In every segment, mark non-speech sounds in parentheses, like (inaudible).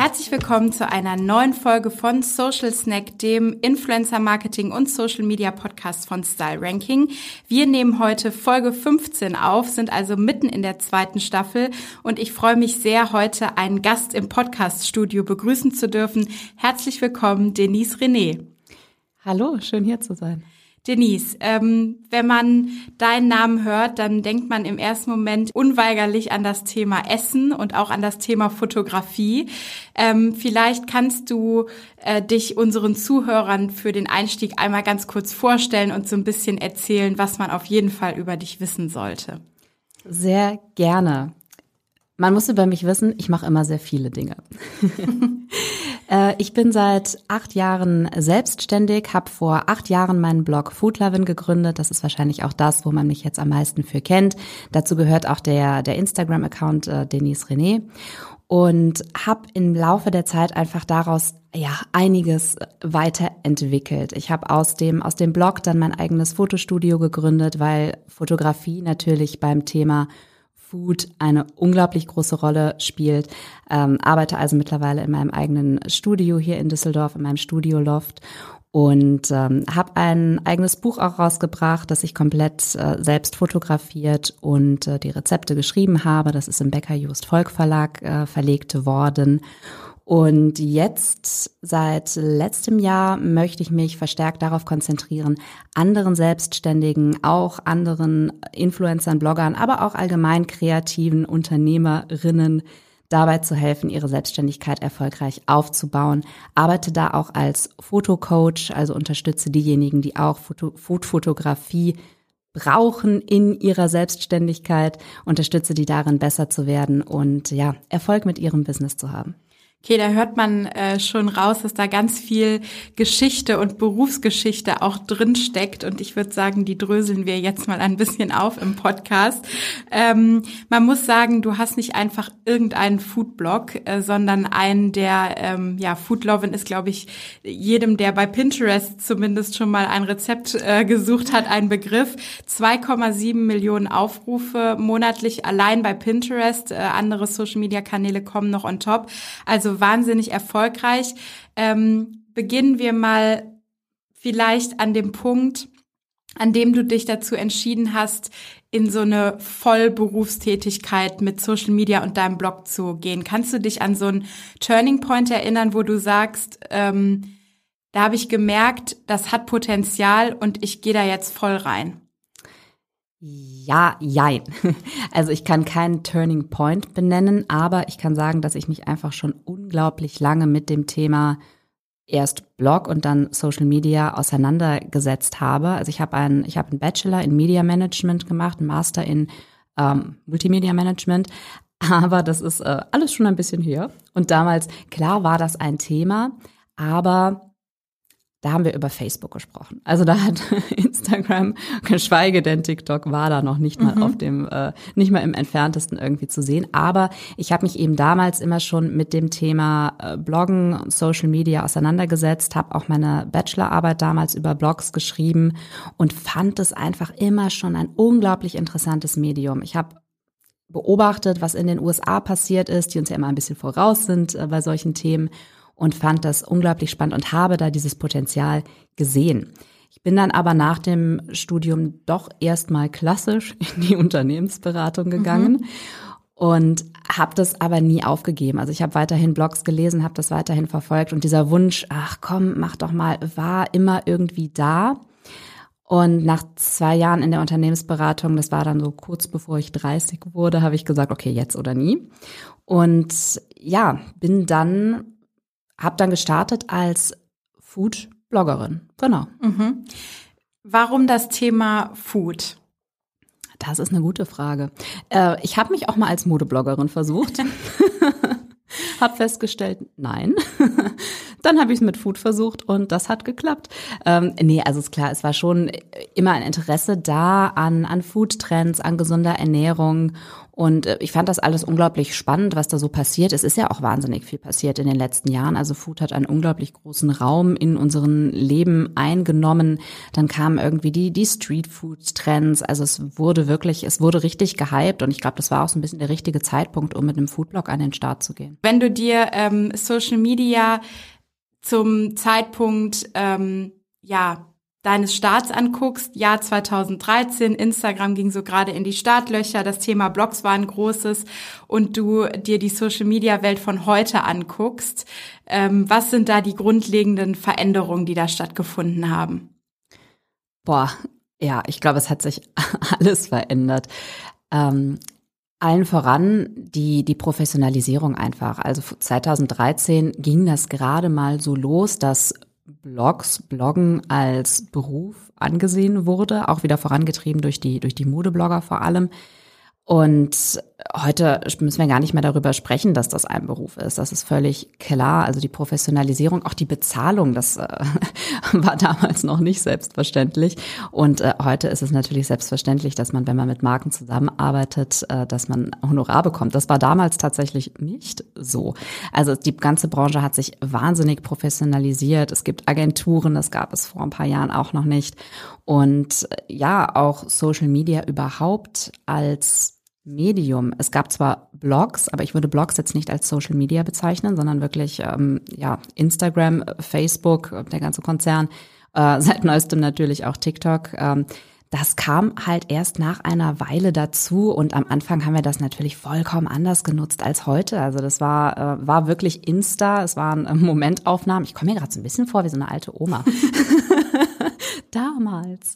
Herzlich willkommen zu einer neuen Folge von Social Snack, dem Influencer Marketing und Social Media Podcast von Style Ranking. Wir nehmen heute Folge 15 auf, sind also mitten in der zweiten Staffel und ich freue mich sehr, heute einen Gast im Podcast Studio begrüßen zu dürfen. Herzlich willkommen, Denise René. Hallo, schön hier zu sein. Denise, ähm, wenn man deinen Namen hört, dann denkt man im ersten Moment unweigerlich an das Thema Essen und auch an das Thema Fotografie. Ähm, vielleicht kannst du äh, dich unseren Zuhörern für den Einstieg einmal ganz kurz vorstellen und so ein bisschen erzählen, was man auf jeden Fall über dich wissen sollte. Sehr gerne. Man muss über mich wissen, ich mache immer sehr viele Dinge. (laughs) Äh, ich bin seit acht Jahren selbstständig, habe vor acht Jahren meinen Blog Foodlovin gegründet. Das ist wahrscheinlich auch das, wo man mich jetzt am meisten für kennt. Dazu gehört auch der, der Instagram-Account äh, Denise René und habe im Laufe der Zeit einfach daraus ja einiges weiterentwickelt. Ich habe aus dem aus dem Blog dann mein eigenes Fotostudio gegründet, weil Fotografie natürlich beim Thema Food eine unglaublich große Rolle spielt. Ähm, arbeite also mittlerweile in meinem eigenen Studio hier in Düsseldorf, in meinem Studio Loft und ähm, habe ein eigenes Buch auch rausgebracht, das ich komplett äh, selbst fotografiert und äh, die Rezepte geschrieben habe. Das ist im Becker Just Volk Verlag äh, verlegt worden. Und jetzt, seit letztem Jahr, möchte ich mich verstärkt darauf konzentrieren, anderen Selbstständigen, auch anderen Influencern, Bloggern, aber auch allgemein kreativen Unternehmerinnen dabei zu helfen, ihre Selbstständigkeit erfolgreich aufzubauen. Arbeite da auch als Fotocoach, also unterstütze diejenigen, die auch Foto Foodfotografie brauchen in ihrer Selbstständigkeit, unterstütze die darin, besser zu werden und ja, Erfolg mit ihrem Business zu haben. Okay, da hört man äh, schon raus, dass da ganz viel Geschichte und Berufsgeschichte auch drin steckt. Und ich würde sagen, die dröseln wir jetzt mal ein bisschen auf im Podcast. Ähm, man muss sagen, du hast nicht einfach irgendeinen Foodblog, äh, sondern einen, der, ähm, ja, Foodlovin ist, glaube ich, jedem, der bei Pinterest zumindest schon mal ein Rezept äh, gesucht hat, ein Begriff. 2,7 Millionen Aufrufe monatlich allein bei Pinterest. Äh, andere Social-Media-Kanäle kommen noch on top. Also also wahnsinnig erfolgreich. Ähm, beginnen wir mal vielleicht an dem Punkt, an dem du dich dazu entschieden hast, in so eine Vollberufstätigkeit mit Social Media und deinem Blog zu gehen. Kannst du dich an so einen Turning Point erinnern, wo du sagst, ähm, da habe ich gemerkt, das hat Potenzial und ich gehe da jetzt voll rein? Ja, jein. (laughs) Also ich kann keinen Turning Point benennen, aber ich kann sagen, dass ich mich einfach schon unglaublich lange mit dem Thema erst Blog und dann Social Media auseinandergesetzt habe. Also ich habe einen, ich habe einen Bachelor in Media Management gemacht, einen Master in ähm, Multimedia Management, (laughs) aber das ist äh, alles schon ein bisschen her. Und damals, klar war das ein Thema, aber da haben wir über Facebook gesprochen. Also da hat (laughs) Instagram, geschweige denn TikTok, war da noch nicht mal mhm. auf dem, äh, nicht mal im entferntesten irgendwie zu sehen. Aber ich habe mich eben damals immer schon mit dem Thema äh, Bloggen und Social Media auseinandergesetzt, habe auch meine Bachelorarbeit damals über Blogs geschrieben und fand es einfach immer schon ein unglaublich interessantes Medium. Ich habe beobachtet, was in den USA passiert ist, die uns ja immer ein bisschen voraus sind äh, bei solchen Themen und fand das unglaublich spannend und habe da dieses Potenzial gesehen. Ich bin dann aber nach dem Studium doch erstmal klassisch (laughs) in die Unternehmensberatung gegangen. Mhm. Und habe das aber nie aufgegeben. Also ich habe weiterhin Blogs gelesen, habe das weiterhin verfolgt und dieser Wunsch, ach komm, mach doch mal, war immer irgendwie da. Und nach zwei Jahren in der Unternehmensberatung, das war dann so kurz bevor ich 30 wurde, habe ich gesagt, okay, jetzt oder nie. Und ja, bin dann habe dann gestartet als Food-Bloggerin. Genau. Mhm. Warum das Thema Food? Das ist eine gute Frage. Äh, ich habe mich auch mal als Modebloggerin versucht. (laughs) hab festgestellt, nein. Dann habe ich es mit Food versucht und das hat geklappt. Ähm, nee, also ist klar, es war schon immer ein Interesse da an, an Foodtrends, an gesunder Ernährung und äh, ich fand das alles unglaublich spannend, was da so passiert. Es ist ja auch wahnsinnig viel passiert in den letzten Jahren. Also Food hat einen unglaublich großen Raum in unserem Leben eingenommen. Dann kamen irgendwie die, die Street-Food-Trends. Also es wurde wirklich, es wurde richtig gehypt und ich glaube, das war auch so ein bisschen der richtige Zeitpunkt, um mit einem Foodblog an den Start zu gehen. Wenn du dir ähm, Social Media zum Zeitpunkt ähm, ja deines Starts anguckst, Jahr 2013, Instagram ging so gerade in die Startlöcher, das Thema Blogs war ein großes und du dir die Social-Media-Welt von heute anguckst, ähm, was sind da die grundlegenden Veränderungen, die da stattgefunden haben? Boah, ja, ich glaube, es hat sich (laughs) alles verändert. Ähm, allen voran die, die Professionalisierung einfach. Also 2013 ging das gerade mal so los, dass Blogs, Bloggen als Beruf angesehen wurde, auch wieder vorangetrieben durch die, durch die Modeblogger vor allem. Und heute müssen wir gar nicht mehr darüber sprechen, dass das ein Beruf ist. Das ist völlig klar. Also die Professionalisierung, auch die Bezahlung, das äh, (laughs) war damals noch nicht selbstverständlich. Und äh, heute ist es natürlich selbstverständlich, dass man, wenn man mit Marken zusammenarbeitet, äh, dass man Honorar bekommt. Das war damals tatsächlich nicht so. Also die ganze Branche hat sich wahnsinnig professionalisiert. Es gibt Agenturen, das gab es vor ein paar Jahren auch noch nicht. Und äh, ja, auch Social Media überhaupt als Medium. Es gab zwar Blogs, aber ich würde Blogs jetzt nicht als Social Media bezeichnen, sondern wirklich ähm, ja Instagram, Facebook, der ganze Konzern, äh, (laughs) seit neuestem natürlich auch TikTok. Ähm, das kam halt erst nach einer Weile dazu und am Anfang haben wir das natürlich vollkommen anders genutzt als heute. Also das war äh, war wirklich Insta, es waren äh, Momentaufnahmen. Ich komme mir gerade so ein bisschen vor wie so eine alte Oma. (laughs) Damals.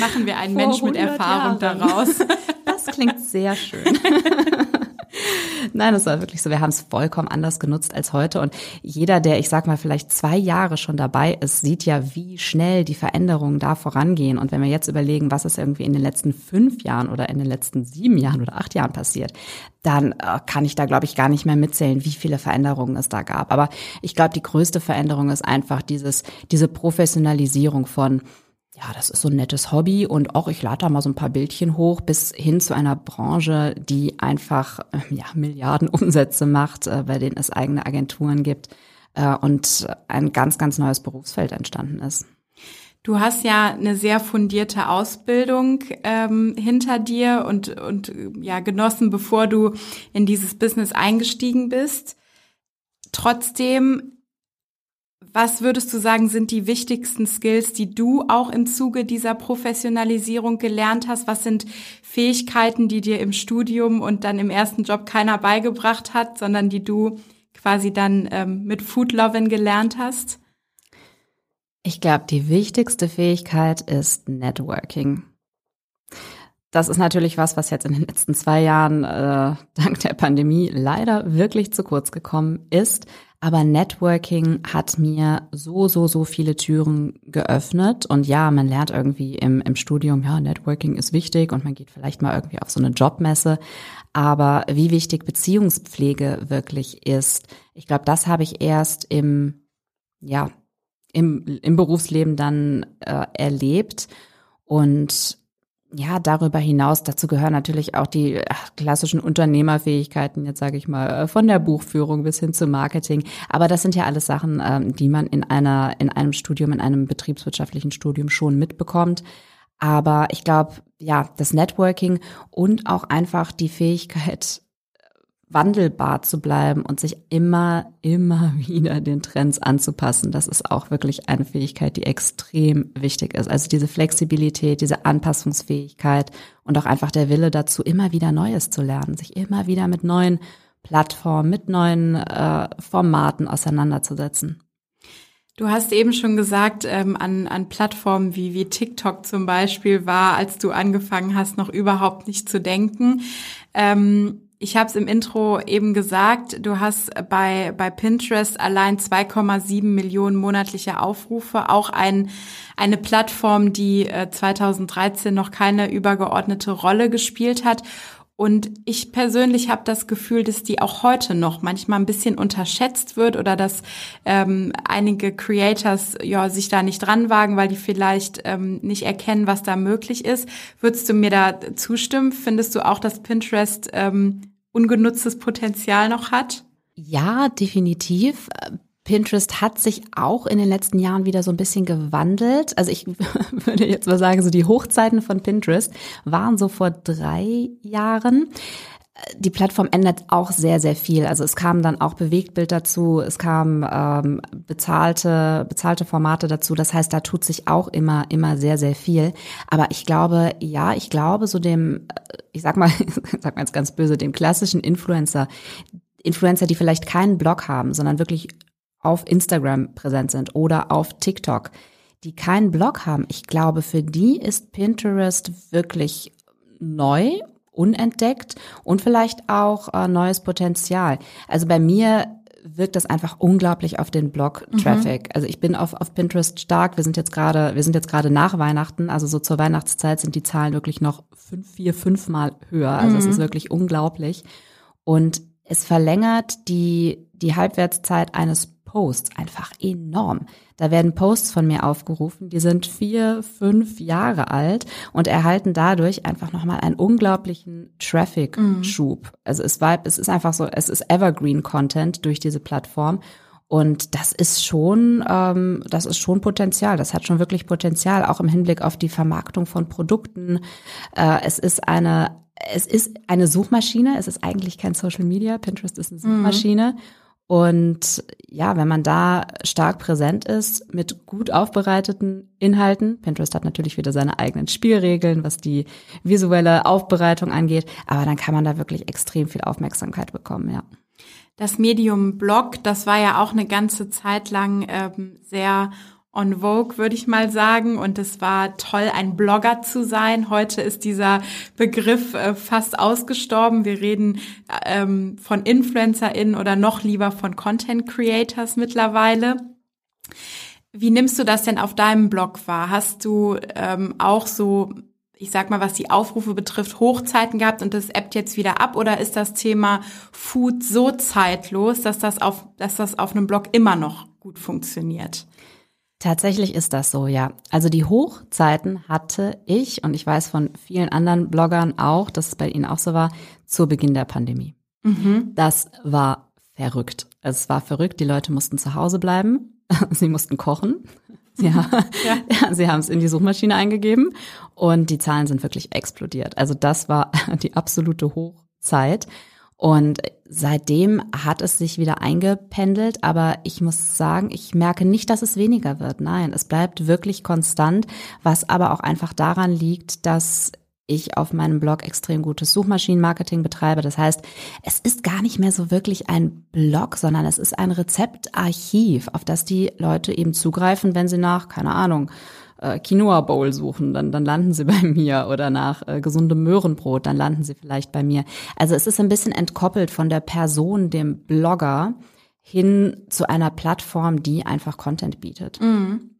Machen wir einen Mensch mit Erfahrung Jahren. daraus. Das klingt sehr schön. (laughs) Nein, das war wirklich so. Wir haben es vollkommen anders genutzt als heute. Und jeder, der, ich sag mal, vielleicht zwei Jahre schon dabei ist, sieht ja, wie schnell die Veränderungen da vorangehen. Und wenn wir jetzt überlegen, was ist irgendwie in den letzten fünf Jahren oder in den letzten sieben Jahren oder acht Jahren passiert, dann äh, kann ich da, glaube ich, gar nicht mehr mitzählen, wie viele Veränderungen es da gab. Aber ich glaube, die größte Veränderung ist einfach dieses, diese Professionalisierung von ja, das ist so ein nettes Hobby und auch ich lade da mal so ein paar Bildchen hoch bis hin zu einer Branche, die einfach äh, ja, Milliarden Umsätze macht, äh, bei denen es eigene Agenturen gibt äh, und ein ganz, ganz neues Berufsfeld entstanden ist. Du hast ja eine sehr fundierte Ausbildung ähm, hinter dir und, und ja genossen, bevor du in dieses Business eingestiegen bist. Trotzdem was würdest du sagen, sind die wichtigsten Skills, die du auch im Zuge dieser Professionalisierung gelernt hast? Was sind Fähigkeiten, die dir im Studium und dann im ersten Job keiner beigebracht hat, sondern die du quasi dann ähm, mit Food Lovin gelernt hast? Ich glaube, die wichtigste Fähigkeit ist Networking. Das ist natürlich was, was jetzt in den letzten zwei Jahren äh, dank der Pandemie leider wirklich zu kurz gekommen ist. Aber Networking hat mir so, so, so viele Türen geöffnet. Und ja, man lernt irgendwie im, im Studium, ja, Networking ist wichtig und man geht vielleicht mal irgendwie auf so eine Jobmesse. Aber wie wichtig Beziehungspflege wirklich ist, ich glaube, das habe ich erst im, ja, im, im Berufsleben dann äh, erlebt. Und ja, darüber hinaus, dazu gehören natürlich auch die ach, klassischen Unternehmerfähigkeiten, jetzt sage ich mal, äh, von der Buchführung bis hin zum Marketing. Aber das sind ja alles Sachen, ähm, die man in einer, in einem Studium, in einem betriebswirtschaftlichen Studium schon mitbekommt. Aber ich glaube, ja, das Networking und auch einfach die Fähigkeit, wandelbar zu bleiben und sich immer, immer (laughs) wieder den Trends anzupassen. Das ist auch wirklich eine Fähigkeit, die extrem wichtig ist. Also diese Flexibilität, diese Anpassungsfähigkeit und auch einfach der Wille dazu, immer wieder Neues zu lernen, sich immer wieder mit neuen Plattformen, mit neuen äh, Formaten auseinanderzusetzen. Du hast eben schon gesagt, ähm, an, an Plattformen wie, wie TikTok zum Beispiel war, als du angefangen hast, noch überhaupt nicht zu denken. Ähm, ich habe es im Intro eben gesagt, du hast bei, bei Pinterest allein 2,7 Millionen monatliche Aufrufe, auch ein, eine Plattform, die 2013 äh, noch keine übergeordnete Rolle gespielt hat. Und ich persönlich habe das Gefühl, dass die auch heute noch manchmal ein bisschen unterschätzt wird oder dass ähm, einige Creators ja sich da nicht dran wagen, weil die vielleicht ähm, nicht erkennen, was da möglich ist. Würdest du mir da zustimmen? Findest du auch, dass Pinterest ähm, ungenutztes Potenzial noch hat? Ja, definitiv. Pinterest hat sich auch in den letzten Jahren wieder so ein bisschen gewandelt. Also ich (laughs) würde jetzt mal sagen, so die Hochzeiten von Pinterest waren so vor drei Jahren. Die Plattform ändert auch sehr, sehr viel. Also es kam dann auch Bewegtbild dazu, es kam ähm, bezahlte, bezahlte Formate dazu. Das heißt, da tut sich auch immer, immer sehr, sehr viel. Aber ich glaube, ja, ich glaube, so dem, ich sag mal, (laughs) sag mal jetzt ganz böse, dem klassischen Influencer, Influencer, die vielleicht keinen Blog haben, sondern wirklich auf Instagram präsent sind oder auf TikTok, die keinen Blog haben, ich glaube, für die ist Pinterest wirklich neu, unentdeckt und vielleicht auch äh, neues Potenzial. Also bei mir wirkt das einfach unglaublich auf den Blog-Traffic. Mhm. Also ich bin auf, auf Pinterest stark. Wir sind jetzt gerade, wir sind jetzt gerade nach Weihnachten, also so zur Weihnachtszeit sind die Zahlen wirklich noch fünf, vier, fünfmal höher. Also es mhm. ist wirklich unglaublich. Und es verlängert die, die Halbwertszeit eines Posts einfach enorm. Da werden Posts von mir aufgerufen, die sind vier, fünf Jahre alt und erhalten dadurch einfach nochmal einen unglaublichen Traffic-Schub. Mhm. Also es war, es ist einfach so, es ist Evergreen-Content durch diese Plattform. Und das ist schon, ähm, das ist schon Potenzial. Das hat schon wirklich Potenzial, auch im Hinblick auf die Vermarktung von Produkten. Äh, es ist eine, es ist eine Suchmaschine. Es ist eigentlich kein Social Media. Pinterest ist eine mhm. Suchmaschine. Mhm. Und ja, wenn man da stark präsent ist mit gut aufbereiteten Inhalten, Pinterest hat natürlich wieder seine eigenen Spielregeln, was die visuelle Aufbereitung angeht, aber dann kann man da wirklich extrem viel Aufmerksamkeit bekommen, ja. Das Medium Blog, das war ja auch eine ganze Zeit lang ähm, sehr on Vogue, würde ich mal sagen. Und es war toll, ein Blogger zu sein. Heute ist dieser Begriff äh, fast ausgestorben. Wir reden ähm, von InfluencerInnen oder noch lieber von Content Creators mittlerweile. Wie nimmst du das denn auf deinem Blog wahr? Hast du ähm, auch so ich sag mal, was die Aufrufe betrifft, Hochzeiten gehabt und das ebbt jetzt wieder ab? Oder ist das Thema Food so zeitlos, dass das auf, dass das auf einem Blog immer noch gut funktioniert? Tatsächlich ist das so, ja. Also die Hochzeiten hatte ich und ich weiß von vielen anderen Bloggern auch, dass es bei ihnen auch so war, zu Beginn der Pandemie. Mhm. Das war verrückt. Es war verrückt. Die Leute mussten zu Hause bleiben. (laughs) Sie mussten kochen. Ja, ja. ja sie haben es in die Suchmaschine eingegeben und die Zahlen sind wirklich explodiert. Also das war (laughs) die absolute Hochzeit. Und seitdem hat es sich wieder eingependelt, aber ich muss sagen, ich merke nicht, dass es weniger wird. Nein, es bleibt wirklich konstant, was aber auch einfach daran liegt, dass ich auf meinem Blog extrem gutes Suchmaschinenmarketing betreibe. Das heißt, es ist gar nicht mehr so wirklich ein Blog, sondern es ist ein Rezeptarchiv, auf das die Leute eben zugreifen, wenn sie nach, keine Ahnung, äh, Quinoa Bowl suchen, dann, dann landen sie (laughs) bei mir oder nach äh, gesundem Möhrenbrot, dann landen sie vielleicht bei mir. Also es ist ein bisschen entkoppelt von der Person, dem Blogger, hin zu einer Plattform, die einfach Content bietet. Mhm.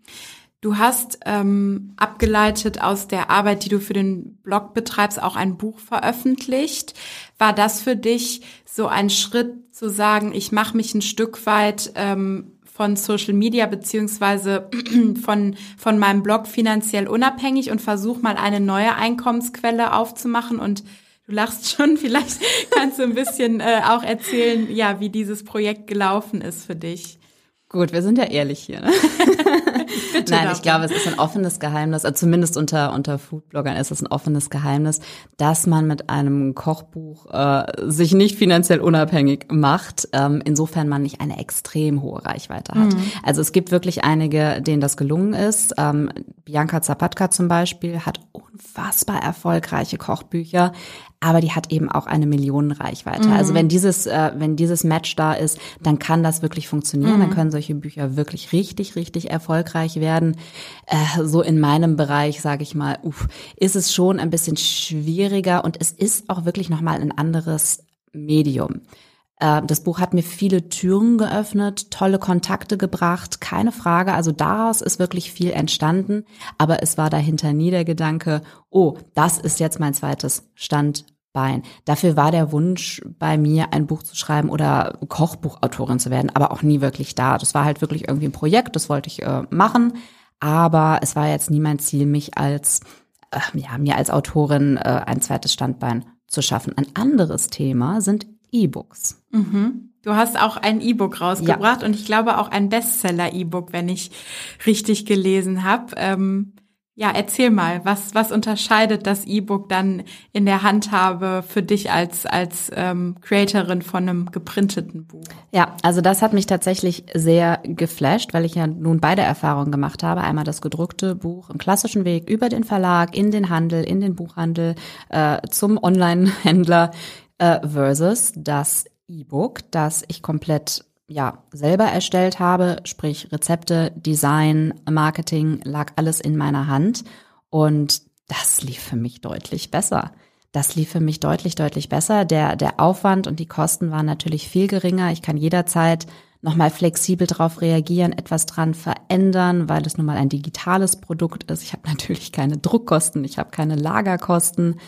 Du hast ähm, abgeleitet aus der Arbeit, die du für den Blog betreibst, auch ein Buch veröffentlicht. War das für dich so ein Schritt zu sagen, ich mache mich ein Stück weit ähm, von Social Media beziehungsweise (clears throat) von, von meinem Blog finanziell unabhängig und versuche mal eine neue Einkommensquelle aufzumachen und Du lachst schon, (laughs) vielleicht kannst du ein bisschen äh, auch erzählen, ja, wie dieses Projekt gelaufen ist für dich. Gut, wir sind ja ehrlich hier. Ne? (laughs) (laughs) Bitte Nein, ich glaube, es ist ein offenes Geheimnis, also zumindest unter, unter Foodbloggern ist es ein offenes Geheimnis, dass man mit einem Kochbuch äh, sich nicht finanziell unabhängig macht, ähm, insofern man nicht eine extrem hohe Reichweite hat. Mhm. Also es gibt wirklich einige, denen das gelungen ist. Ähm, Bianca Zapatka zum Beispiel hat unfassbar erfolgreiche Kochbücher, aber die hat eben auch eine Millionenreichweite. Mhm. Also wenn dieses, äh, wenn dieses Match da ist, dann kann das wirklich funktionieren. Mhm. Dann können solche Bücher wirklich richtig, richtig erfolgreich werden. Äh, so in meinem Bereich, sage ich mal, uff, ist es schon ein bisschen schwieriger und es ist auch wirklich nochmal ein anderes Medium. Äh, das Buch hat mir viele Türen geöffnet, tolle Kontakte gebracht, keine Frage. Also daraus ist wirklich viel entstanden. Aber es war dahinter nie der Gedanke, oh, das ist jetzt mein zweites Stand Bein. Dafür war der Wunsch bei mir, ein Buch zu schreiben oder Kochbuchautorin zu werden, aber auch nie wirklich da. Das war halt wirklich irgendwie ein Projekt, das wollte ich äh, machen, aber es war jetzt nie mein Ziel, mich als äh, ja, mir als Autorin äh, ein zweites Standbein zu schaffen. Ein anderes Thema sind E-Books. Mhm. Du hast auch ein E-Book rausgebracht ja. und ich glaube auch ein Bestseller-E-Book, wenn ich richtig gelesen habe. Ähm, ja, erzähl mal, was, was unterscheidet das E-Book dann in der Handhabe für dich als, als ähm, Creatorin von einem geprinteten Buch? Ja, also das hat mich tatsächlich sehr geflasht, weil ich ja nun beide Erfahrungen gemacht habe. Einmal das gedruckte Buch im klassischen Weg über den Verlag, in den Handel, in den Buchhandel, äh, zum Online-Händler äh, versus das E-Book, das ich komplett ja, selber erstellt habe, sprich Rezepte, Design, Marketing, lag alles in meiner Hand und das lief für mich deutlich besser. Das lief für mich deutlich, deutlich besser. Der, der Aufwand und die Kosten waren natürlich viel geringer. Ich kann jederzeit nochmal flexibel darauf reagieren, etwas dran verändern, weil es nun mal ein digitales Produkt ist. Ich habe (laughs) natürlich keine Druckkosten, ich habe keine Lagerkosten.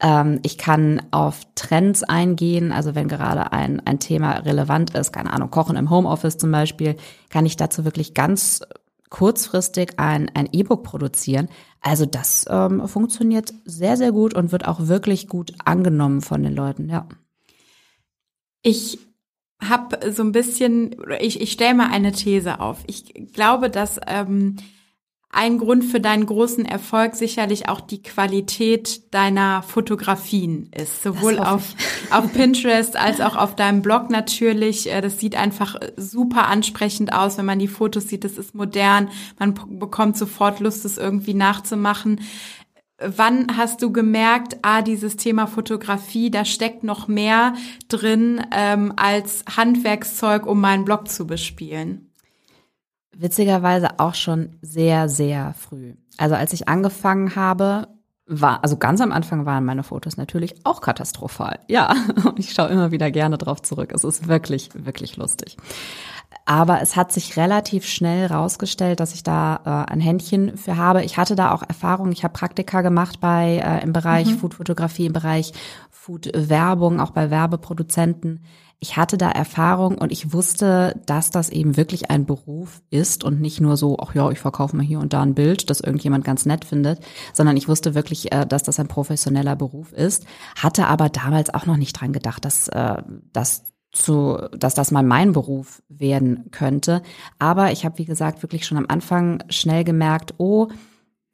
Ähm, ich kann auf Trends eingehen, also wenn gerade ein, ein Thema relevant ist, keine Ahnung, Kochen im Homeoffice zum Beispiel, kann ich dazu wirklich ganz kurzfristig ein ein E-Book produzieren. Also das ähm, funktioniert sehr, sehr gut und wird auch wirklich gut angenommen von den Leuten, ja. Ich habe so ein bisschen, ich, ich stelle mal eine These auf. Ich glaube, dass ähm, ein Grund für deinen großen Erfolg sicherlich auch die Qualität deiner Fotografien ist. Sowohl auf, auf (laughs) Pinterest als auch auf deinem Blog natürlich. Äh, das sieht einfach super ansprechend aus, wenn man die Fotos sieht. Das ist modern. Man bekommt sofort Lust, es irgendwie nachzumachen wann hast du gemerkt, ah, dieses Thema Fotografie, da steckt noch mehr drin ähm, als Handwerkszeug, um meinen Blog zu bespielen? Witzigerweise auch schon sehr, sehr früh. Also als ich angefangen habe, war, also ganz am Anfang waren meine Fotos natürlich auch katastrophal. Ja, (laughs) ich schaue immer wieder gerne drauf zurück. Es ist wirklich, wirklich lustig. Aber es hat sich relativ schnell rausgestellt, dass ich da äh, ein Händchen für habe. Ich hatte da auch Erfahrung. Ich habe Praktika gemacht bei äh, im Bereich mhm. Foodfotografie, im Bereich Food-Werbung, auch bei Werbeproduzenten. Ich hatte da Erfahrung und ich wusste, dass das eben wirklich ein Beruf ist und nicht nur so, ach ja, ich verkaufe mal hier und da ein Bild, das irgendjemand ganz nett findet, sondern ich wusste wirklich, äh, dass das ein professioneller Beruf ist, hatte aber damals auch noch nicht dran gedacht, dass, äh, dass zu, dass das mal mein Beruf werden könnte. Aber ich habe, wie gesagt, wirklich schon am Anfang schnell gemerkt, oh,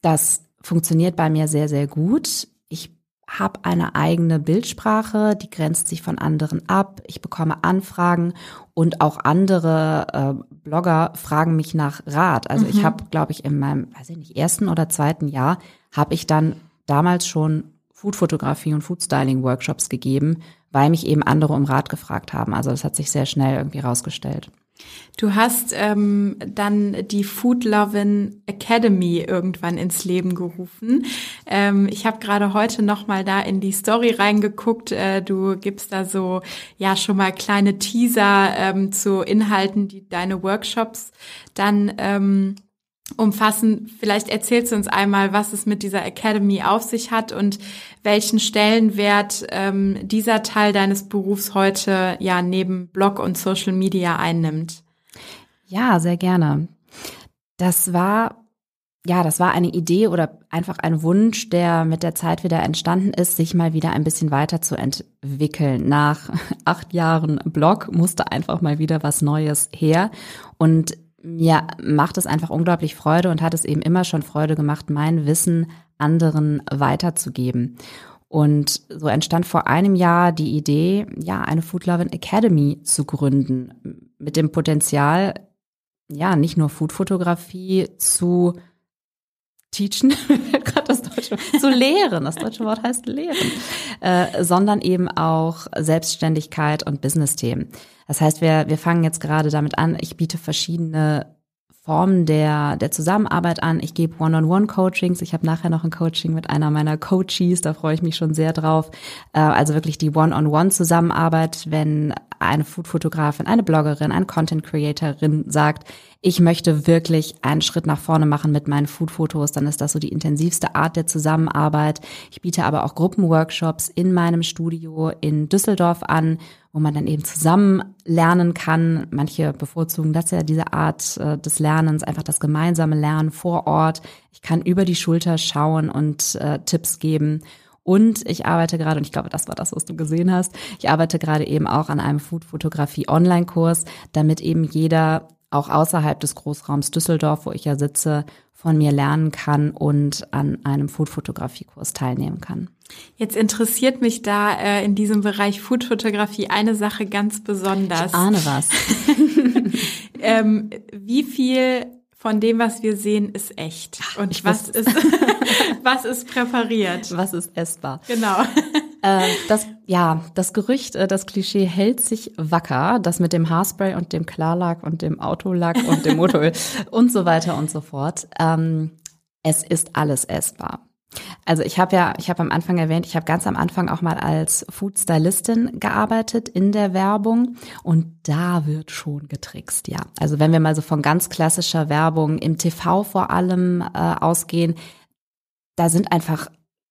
das funktioniert bei mir sehr, sehr gut. Ich habe eine eigene Bildsprache, die grenzt sich von anderen ab. Ich bekomme Anfragen und auch andere äh, Blogger fragen mich nach Rat. Also mhm. ich habe, glaube ich, in meinem, weiß ich nicht, ersten oder zweiten Jahr habe ich dann damals schon Foodfotografie und Foodstyling-Workshops gegeben, weil mich eben andere um Rat gefragt haben. Also das hat sich sehr schnell irgendwie rausgestellt. Du hast ähm, dann die Food Lovin Academy irgendwann ins Leben gerufen. Ähm, ich habe gerade heute noch mal da in die Story reingeguckt. Äh, du gibst da so ja schon mal kleine Teaser ähm, zu Inhalten, die deine Workshops dann ähm, umfassen. Vielleicht erzählst du uns einmal, was es mit dieser Academy auf sich hat und welchen Stellenwert ähm, dieser Teil deines Berufs heute ja neben Blog und Social Media einnimmt. Ja, sehr gerne. Das war ja, das war eine Idee oder einfach ein Wunsch, der mit der Zeit wieder entstanden ist, sich mal wieder ein bisschen weiter zu entwickeln. Nach (laughs) acht Jahren Blog musste einfach mal wieder was Neues her. Und mir macht es einfach unglaublich Freude und hat es eben immer schon Freude gemacht, mein Wissen anderen weiterzugeben. Und so entstand vor einem Jahr die Idee, ja, eine Food Lovin Academy zu gründen, mit dem Potenzial, ja, nicht nur Foodfotografie zu teachen, (laughs) das deutsche zu lehren, das deutsche Wort heißt lehren, äh, sondern eben auch Selbstständigkeit und Business-Themen. Das heißt, wir, wir fangen jetzt gerade damit an, ich biete verschiedene Formen der, der Zusammenarbeit an. Ich gebe One-on-One-Coachings. Ich habe nachher noch ein Coaching mit einer meiner Coaches, da freue ich mich schon sehr drauf. Äh, also wirklich die One-on-One-Zusammenarbeit, wenn eine Food-Fotografin, eine Bloggerin, ein Content-Creatorin sagt, ich möchte wirklich einen Schritt nach vorne machen mit meinen Food-Fotos, dann ist das so die intensivste Art der Zusammenarbeit. Ich biete aber auch Gruppenworkshops in meinem Studio in Düsseldorf an, wo man dann eben zusammen lernen kann. Manche bevorzugen das ja, diese Art äh, des Lernens, einfach das gemeinsame Lernen vor Ort. Ich kann über die Schulter schauen und äh, Tipps geben. Und ich arbeite gerade, und ich glaube, das war das, was du gesehen hast, ich arbeite gerade eben auch an einem Food-Fotografie-Online-Kurs, damit eben jeder auch außerhalb des Großraums Düsseldorf, wo ich ja sitze, von mir lernen kann und an einem Food-Fotografie-Kurs teilnehmen kann. Jetzt interessiert mich da äh, in diesem Bereich Food-Fotografie eine Sache ganz besonders. Ich ahne was. (laughs) ähm, wie viel von dem, was wir sehen, ist echt? Und was ist, (laughs) was ist präpariert? Was ist essbar? Genau. (laughs) Äh, das, ja, das Gerücht, äh, das Klischee hält sich wacker. Das mit dem Haarspray und dem Klarlack und dem Autolack und dem Motoröl und so weiter und so fort. Ähm, es ist alles essbar. Also ich habe ja, ich habe am Anfang erwähnt, ich habe ganz am Anfang auch mal als Food Stylistin gearbeitet in der Werbung und da wird schon getrickst, ja. Also wenn wir mal so von ganz klassischer Werbung im TV vor allem äh, ausgehen, da sind einfach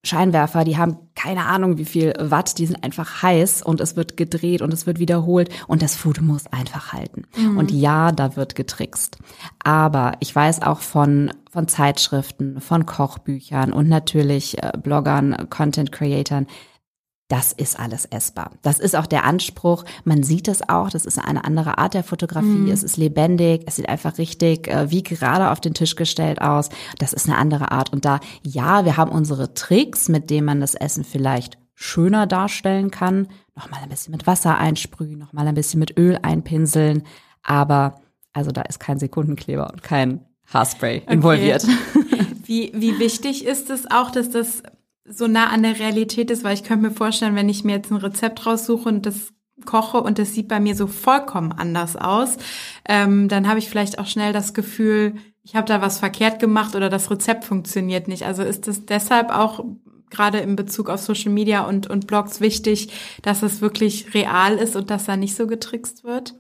Scheinwerfer, die haben keine Ahnung wie viel Watt, die sind einfach heiß und es wird gedreht und es wird wiederholt und das Food muss einfach halten. Mhm. Und ja, da wird getrickst. Aber ich weiß auch von, von Zeitschriften, von Kochbüchern und natürlich äh, Bloggern, Content Creatern, das ist alles essbar. Das ist auch der Anspruch. Man sieht es auch. Das ist eine andere Art der Fotografie. Mhm. Es ist lebendig. Es sieht einfach richtig äh, wie gerade auf den Tisch gestellt aus. Das ist eine andere Art. Und da, ja, wir haben unsere Tricks, mit denen man das Essen vielleicht schöner darstellen kann. Nochmal ein bisschen mit Wasser einsprühen, nochmal ein bisschen mit Öl einpinseln. Aber also da ist kein Sekundenkleber und kein Haarspray okay. involviert. (laughs) (laughs) Wie, wie wichtig ist es auch, dass das so nah an der Realität ist, weil ich könnte mir vorstellen, wenn ich mir jetzt ein Rezept raussuche und das koche und das sieht bei mir so vollkommen anders aus, ähm, dann habe ich vielleicht auch schnell das Gefühl, ich habe da was verkehrt gemacht oder das Rezept funktioniert nicht. Also ist es deshalb auch gerade in Bezug auf Social Media und, und Blogs wichtig, dass es wirklich real ist und dass da nicht so getrickst wird?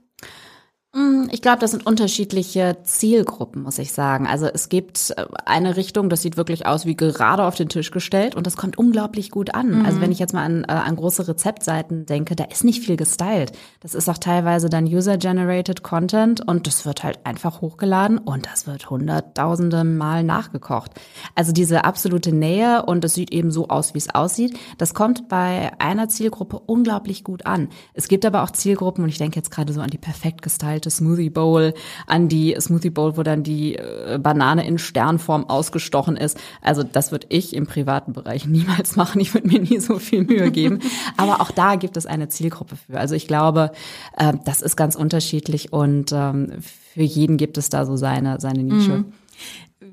Mm, ich glaube, das sind unterschiedliche Zielgruppen, muss ich sagen. Also es gibt äh, eine Richtung, das sieht wirklich aus wie gerade auf den Tisch gestellt und das kommt unglaublich gut an. Mhm. Also wenn ich jetzt mal an, äh, an große Rezeptseiten denke, da ist nicht viel gestylt. Das ist auch teilweise dann User-Generated Content und das wird halt einfach hochgeladen und das wird hunderttausende Mal nachgekocht. Also diese absolute Nähe und es sieht eben so aus, wie es aussieht, das kommt bei einer Zielgruppe unglaublich gut an. Es gibt aber auch Zielgruppen und ich denke jetzt gerade so an die perfekt gestylte alte Smoothie Bowl, an die Smoothie Bowl, wo dann die äh, Banane in Sternform ausgestochen ist. Also das würde ich im privaten Bereich niemals machen. Ich würde mir nie so viel Mühe geben. (laughs) Aber auch da gibt es eine Zielgruppe für. Also ich glaube, äh, das ist ganz unterschiedlich und ähm, für jeden gibt es da so seine, seine Nische. Mhm.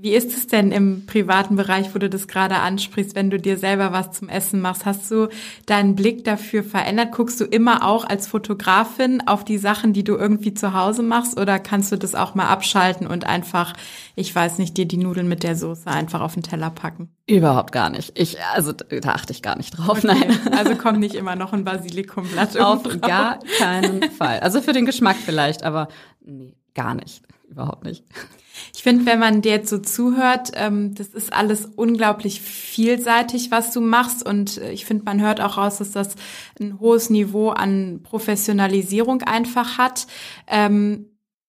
Wie ist es denn im privaten Bereich, wo du das gerade ansprichst, wenn du dir selber was zum Essen machst? Hast du deinen Blick dafür verändert? Guckst du immer auch als Fotografin auf die Sachen, die du irgendwie zu Hause machst? Oder kannst du das auch mal abschalten und einfach, ich weiß nicht, dir die Nudeln mit der Soße einfach auf den Teller packen? Überhaupt gar nicht. Ich, also da achte ich gar nicht drauf. Okay. Nein. Also kommt nicht immer noch ein Basilikumblatt Auf drauf. gar keinen Fall. Also für den Geschmack vielleicht, aber nee, gar nicht. Überhaupt nicht. Ich finde, wenn man dir jetzt so zuhört, ähm, das ist alles unglaublich vielseitig, was du machst. Und äh, ich finde, man hört auch raus, dass das ein hohes Niveau an Professionalisierung einfach hat. Ähm,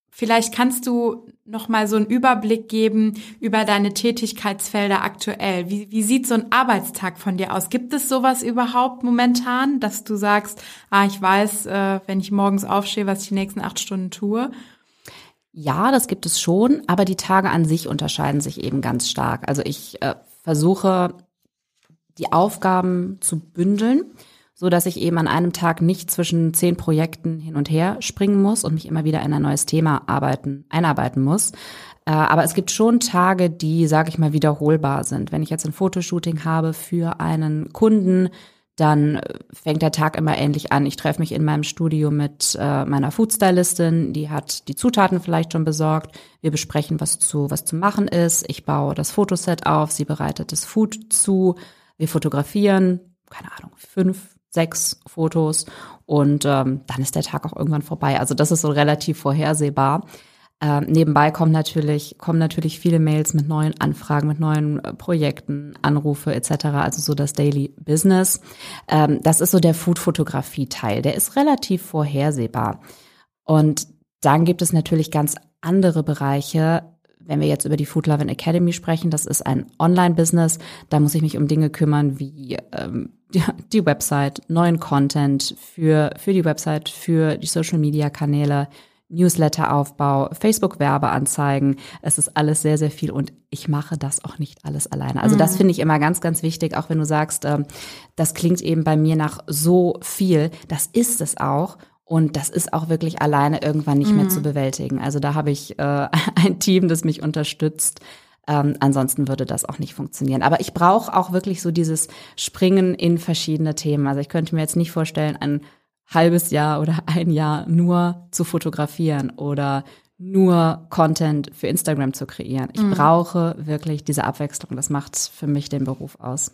vielleicht kannst du noch mal so einen Überblick geben über deine Tätigkeitsfelder aktuell. Wie, wie sieht so ein Arbeitstag von dir aus? Gibt es sowas überhaupt momentan, dass du sagst, ah, ich weiß, äh, wenn ich morgens aufstehe, was ich die nächsten acht Stunden tue? Ja, das gibt es schon, aber die Tage an sich unterscheiden sich eben ganz stark. Also ich äh, versuche die Aufgaben zu bündeln, so dass ich eben an einem Tag nicht zwischen zehn Projekten hin und her springen muss und mich immer wieder in ein neues Thema arbeiten, einarbeiten muss. Äh, aber es gibt schon Tage, die, sage ich mal, wiederholbar sind. Wenn ich jetzt ein Fotoshooting habe für einen Kunden, dann fängt der Tag immer ähnlich an. Ich treffe mich in meinem Studio mit äh, meiner Foodstylistin, die hat die Zutaten vielleicht schon besorgt. Wir besprechen, was zu, was zu machen ist. Ich baue das Fotoset auf, sie bereitet das Food zu. Wir fotografieren, keine Ahnung, fünf, sechs Fotos und ähm, dann ist der Tag auch irgendwann vorbei. Also das ist so relativ vorhersehbar. Ähm, nebenbei kommen natürlich, kommen natürlich viele Mails mit neuen Anfragen, mit neuen äh, Projekten, Anrufe etc., also so das Daily Business. Ähm, das ist so der Food-Fotografie-Teil. Der ist relativ vorhersehbar. Und dann gibt es natürlich ganz andere Bereiche, wenn wir jetzt über die Food Lovin Academy sprechen, das ist ein Online-Business. Da muss ich mich um Dinge kümmern wie ähm, die, die Website, neuen Content für, für die Website, für die Social-Media-Kanäle, Newsletter-Aufbau, Facebook-Werbeanzeigen. Es ist alles sehr, sehr viel und ich mache das auch nicht alles alleine. Also mhm. das finde ich immer ganz, ganz wichtig, auch wenn du sagst, äh, das klingt eben bei mir nach so viel. Das ist es auch. Und das ist auch wirklich alleine irgendwann nicht mhm. mehr zu bewältigen. Also da habe ich äh, (laughs) ein Team, das mich unterstützt. Ähm, ansonsten würde das auch nicht funktionieren. Aber ich brauche auch wirklich so dieses Springen in verschiedene Themen. Also ich könnte mir jetzt nicht vorstellen, ein halbes Jahr oder (laughs) ein Jahr nur zu fotografieren oder nur Content für Instagram zu kreieren. Ich mhm. brauche wirklich diese Abwechslung. Das macht für mich den Beruf aus.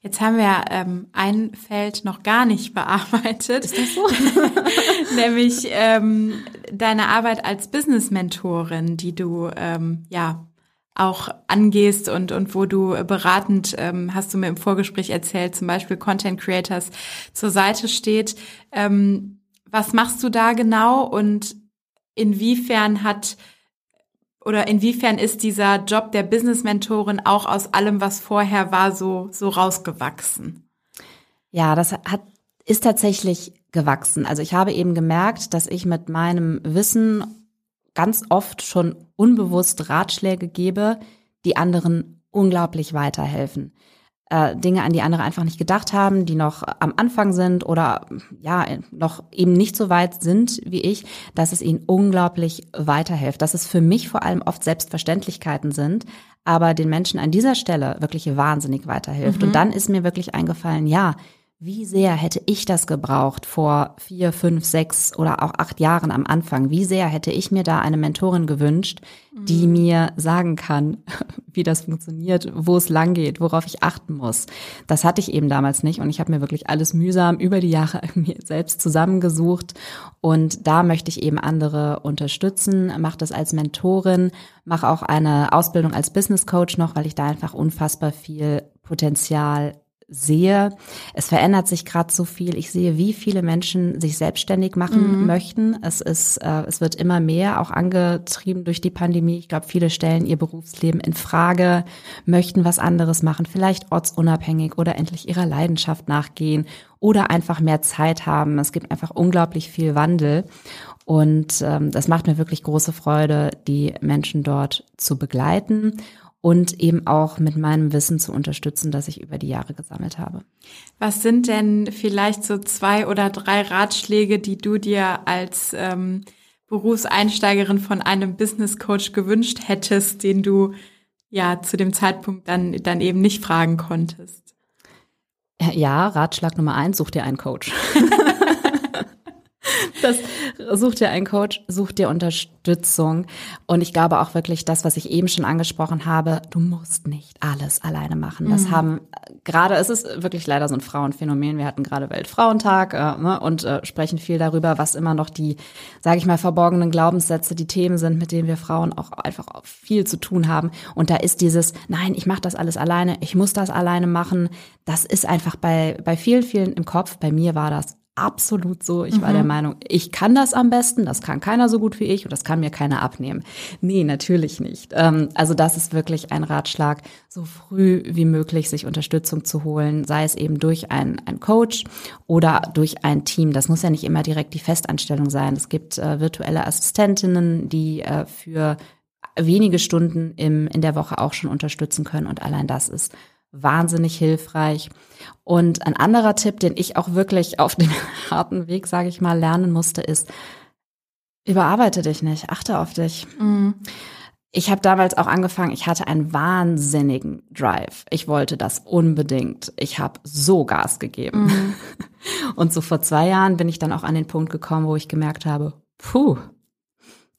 Jetzt haben wir ähm, ein Feld noch gar nicht (laughs) bearbeitet. Ist das so? (laughs) Nämlich ähm, deine Arbeit als Business-Mentorin, die du ähm, ja auch angehst und, und wo du beratend, ähm, hast du mir im Vorgespräch erzählt, zum Beispiel Content Creators zur Seite steht. Ähm, was machst du da genau und inwiefern hat oder inwiefern ist dieser Job der Business Mentorin auch aus allem, was vorher war, so, so rausgewachsen? Ja, das hat, ist tatsächlich gewachsen. Also ich habe eben gemerkt, dass ich mit meinem Wissen ganz oft schon unbewusst Ratschläge gebe, die anderen unglaublich weiterhelfen. Äh, Dinge, an die andere einfach nicht gedacht haben, die noch am Anfang sind oder ja, noch eben nicht so weit sind wie ich, dass es ihnen unglaublich weiterhilft. Dass es für mich vor allem oft Selbstverständlichkeiten sind, aber den Menschen an dieser Stelle wirklich wahnsinnig weiterhilft. Mhm. Und dann ist mir wirklich eingefallen, ja, wie sehr hätte ich das gebraucht vor vier, fünf, sechs oder auch acht Jahren am Anfang? Wie sehr hätte ich mir da eine Mentorin gewünscht, die mhm. mir sagen kann, (laughs) wie das funktioniert, wo es lang geht, worauf ich achten muss? Das hatte ich eben damals nicht und ich habe mir wirklich alles mühsam über die Jahre (laughs) mir selbst zusammengesucht und da möchte ich eben andere unterstützen, mache das als Mentorin, mache auch eine Ausbildung als Business Coach noch, weil ich da einfach unfassbar viel Potenzial sehe, es verändert sich gerade so viel. Ich sehe, wie viele Menschen sich selbstständig machen mhm. möchten. Es ist, äh, es wird immer mehr, auch angetrieben durch die Pandemie. Ich glaube, viele stellen ihr Berufsleben in Frage, möchten was anderes machen, vielleicht ortsunabhängig oder endlich ihrer Leidenschaft nachgehen oder einfach mehr Zeit haben. Es gibt einfach unglaublich viel Wandel. Und ähm, das macht mir wirklich große Freude, die Menschen dort zu begleiten und eben auch mit meinem Wissen zu unterstützen, das ich über die Jahre gesammelt habe. Was sind denn vielleicht so zwei oder drei Ratschläge, die du dir als ähm, Berufseinsteigerin von einem Business Coach gewünscht hättest, den du ja zu dem Zeitpunkt dann, dann eben nicht fragen konntest? Ja, Ratschlag Nummer eins, such dir einen Coach. (laughs) das such dir einen Coach, such dir Unterstützung. Und ich glaube auch wirklich das, was ich eben schon angesprochen habe, du musst nicht alles alleine machen. Das mhm. haben gerade, es ist wirklich leider so ein Frauenphänomen. Wir hatten gerade Weltfrauentag äh, ne, und äh, sprechen viel darüber, was immer noch die, sage ich mal, verborgenen Glaubenssätze, die Themen sind, mit denen wir Frauen auch einfach viel zu tun haben. Und da ist dieses, nein, ich mache das alles alleine, ich muss das alleine machen. Das ist einfach bei, bei vielen, vielen im Kopf. Bei mir war das absolut so. Ich mhm. war der mhm. Meinung, ich kann das am besten, das kann keiner so gut wie ich und das kann mir keiner abnehmen. Nee, natürlich nicht. Ähm, also das ist wirklich ein Ratschlag, so früh wie möglich sich Unterstützung zu holen, sei es eben durch einen, einen Coach oder durch ein Team. Das muss ja nicht immer direkt die Festanstellung sein. Es gibt äh, virtuelle Assistentinnen, die äh, für wenige Stunden im, in der Woche auch schon unterstützen können und allein das ist wahnsinnig hilfreich. Und ein anderer Tipp, den ich auch wirklich auf dem (laughs) harten Weg, sage ich mal, lernen musste, ist, überarbeite dich nicht, achte auf dich. Mhm. ich habe damals auch angefangen, ich hatte einen wahnsinnigen Drive. Ich wollte das unbedingt. Ich habe so Gas gegeben. Mhm. (laughs) Und so vor zwei Jahren bin ich dann auch an den Punkt gekommen, wo ich gemerkt habe, puh,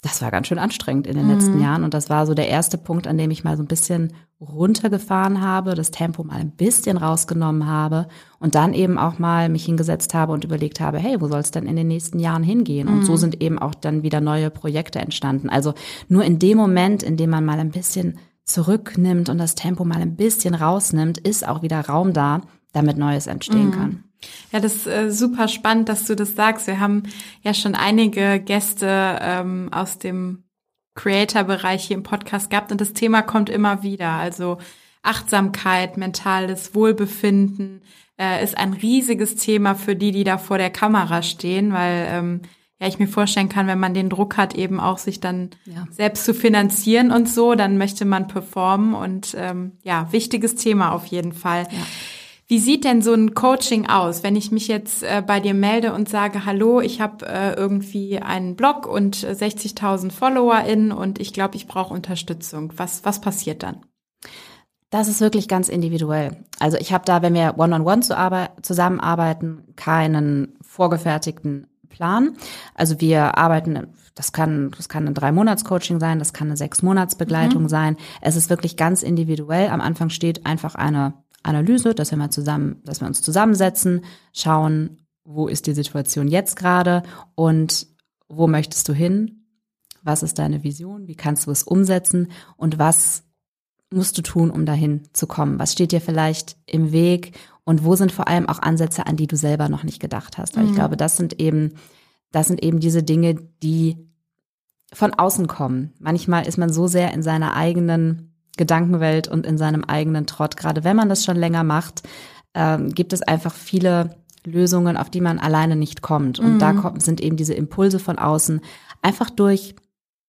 das war ganz schön anstrengend in den mhm. letzten Jahren. Und das war so der erste Punkt, an dem ich mal so ein bisschen runtergefahren habe, das Tempo mal ein bisschen rausgenommen habe und dann eben auch mal mich hingesetzt habe und überlegt habe, hey, wo soll es denn in den nächsten Jahren hingehen? Und mhm. so sind eben auch dann wieder neue Projekte entstanden. Also nur in dem Moment, in dem man mal ein bisschen zurücknimmt und das Tempo mal ein bisschen rausnimmt, ist auch wieder Raum da, damit Neues entstehen mhm. kann. Ja, das ist äh, super spannend, dass du das sagst. Wir haben ja schon einige Gäste ähm, aus dem Creator-Bereich hier im Podcast gehabt und das Thema kommt immer wieder. Also Achtsamkeit, mentales Wohlbefinden äh, ist ein riesiges Thema für die, die da vor der Kamera stehen, weil ähm, ja ich mir vorstellen kann, wenn man den Druck hat, eben auch sich dann ja. selbst zu finanzieren und so, dann möchte man performen und ähm, ja, wichtiges Thema auf jeden Fall. Ja. Wie sieht denn so ein Coaching aus, wenn ich mich jetzt äh, bei dir melde und sage, hallo, ich habe äh, irgendwie einen Blog und 60.000 FollowerInnen und ich glaube, ich brauche Unterstützung. Was, was passiert dann? Das ist wirklich ganz individuell. Also ich habe da, wenn wir one-on-one -on -one zusammenarbeiten, keinen vorgefertigten Plan. Also wir arbeiten, das kann, das kann ein Drei-Monats-Coaching sein, das kann eine Sechs-Monats-Begleitung mhm. sein. Es ist wirklich ganz individuell. Am Anfang steht einfach eine Analyse, dass wir mal zusammen, dass wir uns zusammensetzen, schauen, wo ist die Situation jetzt gerade und wo möchtest du hin? Was ist deine Vision? Wie kannst du es umsetzen? Und was musst du tun, um dahin zu kommen? Was steht dir vielleicht im Weg? Und wo sind vor allem auch Ansätze, an die du selber noch nicht gedacht hast? Weil mhm. ich glaube, das sind eben, das sind eben diese Dinge, die von außen kommen. Manchmal ist man so sehr in seiner eigenen Gedankenwelt und in seinem eigenen Trott. Gerade wenn man das schon länger macht, ähm, gibt es einfach viele Lösungen, auf die man alleine nicht kommt. Und mhm. da kommt, sind eben diese Impulse von außen einfach durch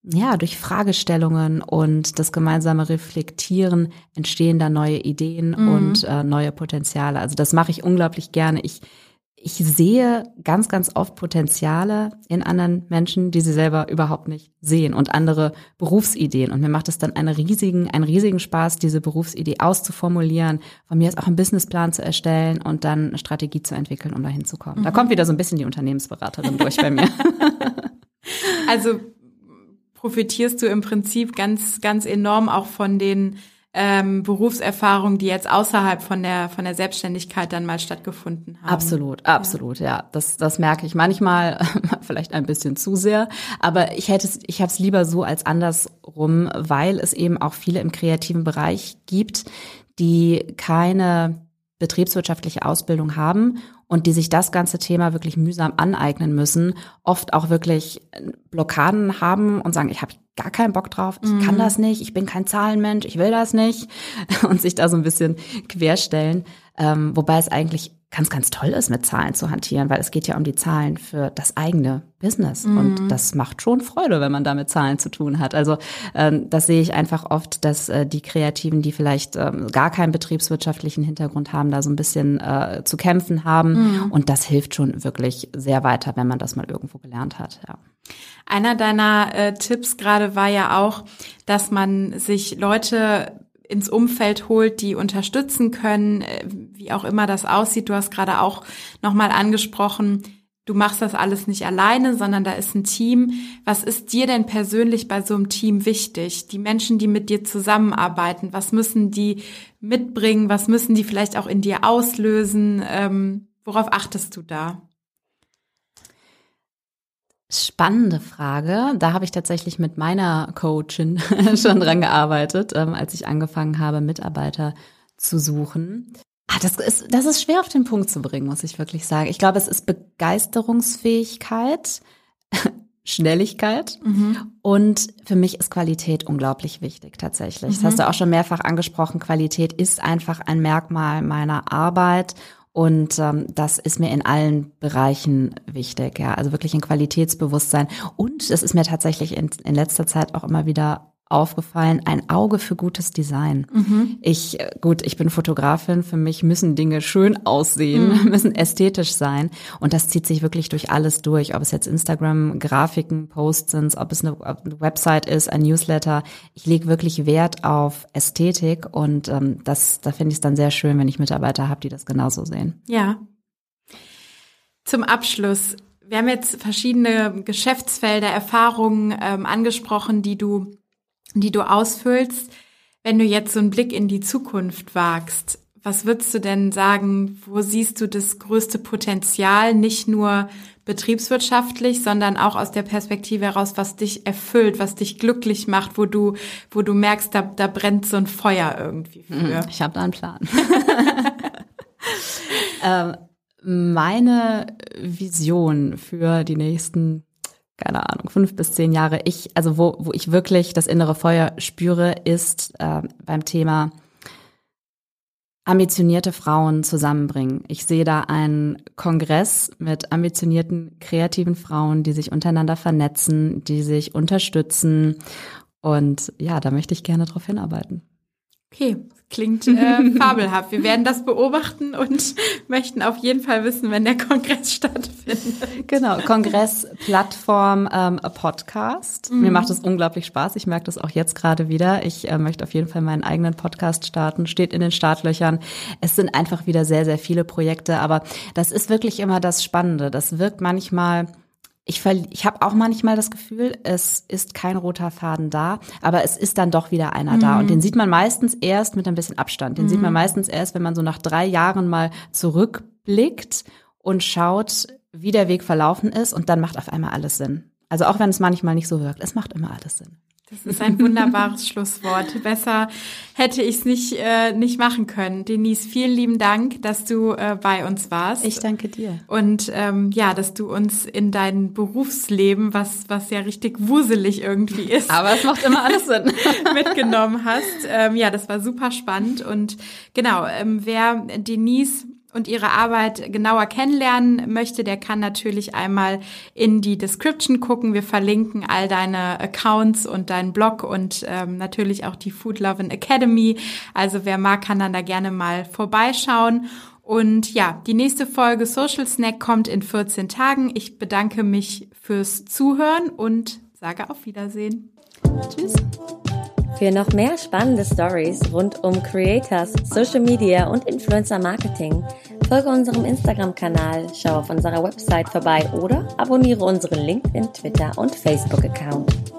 ja, durch Fragestellungen und das gemeinsame Reflektieren entstehen da neue Ideen mhm. und äh, neue Potenziale. Also das mache ich unglaublich gerne. Ich ich sehe ganz, ganz oft Potenziale in anderen Menschen, die sie selber überhaupt nicht sehen und andere Berufsideen. Und mir macht es dann einen riesigen, einen riesigen Spaß, diese Berufsidee auszuformulieren, von mir ist auch einen Businessplan zu erstellen und dann eine Strategie zu entwickeln, um dahin zu kommen. Mhm. Da kommt wieder so ein bisschen die Unternehmensberaterin durch bei mir. (laughs) Also profitierst du im Prinzip ganz, ganz enorm auch von den ähm, Berufserfahrungen, die jetzt außerhalb von der von der Selbstständigkeit dann mal stattgefunden haben. Absolut, absolut, ja. ja. Das das merke ich manchmal (laughs) vielleicht ein bisschen zu sehr, aber ich hätte ich habe es lieber so als andersrum, weil es eben auch viele im kreativen Bereich gibt, die keine betriebswirtschaftliche Ausbildung haben und die sich das ganze Thema wirklich mühsam aneignen müssen, oft auch wirklich Blockaden haben und sagen, ich habe gar keinen Bock drauf, ich mhm. kann das nicht, ich bin kein Zahlenmensch, ich will das nicht (laughs) und sich da so ein bisschen querstellen, ähm, wobei es eigentlich ganz, ganz toll ist, mit Zahlen zu hantieren, weil es geht ja um die Zahlen für das eigene Business. Mhm. Und das macht schon Freude, wenn man da mit Zahlen zu tun hat. Also ähm, das sehe ich einfach oft, dass äh, die Kreativen, die vielleicht ähm, gar keinen betriebswirtschaftlichen Hintergrund haben, da so ein bisschen äh, zu kämpfen haben. Mhm. Und das hilft schon wirklich sehr weiter, wenn man das mal irgendwo gelernt hat. Ja. Einer deiner äh, Tipps gerade war ja auch, dass man sich Leute ins Umfeld holt, die unterstützen können, äh, wie auch immer das aussieht. Du hast gerade auch nochmal angesprochen, du machst das alles nicht alleine, sondern da ist ein Team. Was ist dir denn persönlich bei so einem Team wichtig? Die Menschen, die mit dir zusammenarbeiten, was müssen die mitbringen? Was müssen die vielleicht auch in dir auslösen? Ähm, worauf achtest du da? Spannende Frage. Da habe ich tatsächlich mit meiner Coachin (laughs) schon dran gearbeitet, ähm, als ich angefangen habe, Mitarbeiter zu suchen. Ah, das ist, das ist schwer auf den Punkt zu bringen, muss ich wirklich sagen. Ich glaube, es ist Begeisterungsfähigkeit, (laughs) Schnelligkeit mhm. und für mich ist Qualität unglaublich wichtig tatsächlich. Mhm. Das hast du auch schon mehrfach angesprochen. Qualität ist einfach ein Merkmal meiner Arbeit und ähm, das ist mir in allen Bereichen wichtig, ja. Also wirklich ein Qualitätsbewusstsein. Und es ist mir tatsächlich in, in letzter Zeit auch immer wieder aufgefallen, ein Auge für gutes Design. Mhm. Ich, äh, gut, ich bin Fotografin, für mich müssen Dinge schön aussehen, mhm. (laughs) müssen ästhetisch sein und das zieht sich wirklich durch alles durch, ob es jetzt Instagram, Grafiken, Posts sind, ob es eine, eine Website ist, ein Newsletter. Ich lege wirklich Wert auf Ästhetik und ähm, das, da finde ich es dann sehr schön, wenn ich Mitarbeiter habe, die das genauso sehen. Ja. Zum Abschluss, wir haben jetzt verschiedene Geschäftsfelder, Erfahrungen ähm, angesprochen, die du die du ausfüllst. Wenn du jetzt so einen Blick in die Zukunft wagst, was würdest du denn sagen, wo siehst du das größte Potenzial, nicht nur betriebswirtschaftlich, sondern auch aus der Perspektive heraus, was dich erfüllt, was dich glücklich macht, wo du, wo du merkst, da, da brennt so ein Feuer irgendwie für. Hm, ich habe da einen Plan. (laughs) ähm, meine Vision für die nächsten keine Ahnung, fünf bis zehn Jahre. Ich, also wo, wo ich wirklich das innere Feuer spüre, ist äh, beim Thema ambitionierte Frauen zusammenbringen. Ich sehe da einen Kongress mit ambitionierten, kreativen Frauen, die sich untereinander vernetzen, die sich unterstützen. Und ja, da möchte ich gerne drauf hinarbeiten. Okay, klingt äh, (laughs) fabelhaft. Wir werden das beobachten und (laughs) möchten auf jeden Fall wissen, wenn der Kongress (laughs) stattfindet. Genau, Kongress, Plattform, ähm, Podcast. Mhm. Mir macht es unglaublich Spaß. Ich merke das auch jetzt gerade wieder. Ich äh, möchte auf jeden Fall meinen eigenen Podcast starten. Steht in den Startlöchern. Es sind einfach wieder sehr, sehr viele Projekte, aber das ist wirklich immer das Spannende. Das wirkt manchmal ich, ich habe auch manchmal das Gefühl, es ist kein roter Faden da, aber es ist dann doch wieder einer mhm. da. Und mhm. den sieht man meistens erst mit ein bisschen Abstand. Den mhm. sieht man mhm. meistens erst, wenn man so nach drei Jahren mal zurückblickt und schaut, wie der Weg verlaufen ist. Und dann macht auf einmal alles Sinn. Also auch wenn es manchmal nicht so wirkt, es macht immer alles Sinn. Das ist ein wunderbares (laughs) Schlusswort. Besser hätte ich es nicht, äh, nicht machen können. Denise, vielen lieben Dank, dass du äh, bei uns warst. Ich danke dir. Und ähm, ja, dass du uns in dein Berufsleben, was, was ja richtig wuselig irgendwie ist. Aber es macht immer alles Sinn. (laughs) mitgenommen hast. Ähm, ja, das war super spannend. Und genau, ähm, wer Denise und ihre Arbeit genauer kennenlernen möchte, der kann natürlich einmal in die Description gucken. Wir verlinken all deine Accounts und deinen Blog und ähm, natürlich auch die Food Lovin Academy. Also wer mag, kann dann da gerne mal vorbeischauen. Und ja, die nächste Folge Social Snack kommt in 14 Tagen. Ich bedanke mich fürs Zuhören und sage auf Wiedersehen. Tschüss. Für noch mehr spannende Stories rund um Creators, Social Media und Influencer Marketing folge unserem Instagram-Kanal, schau auf unserer Website vorbei oder abonniere unseren LinkedIn, Twitter und Facebook-Account.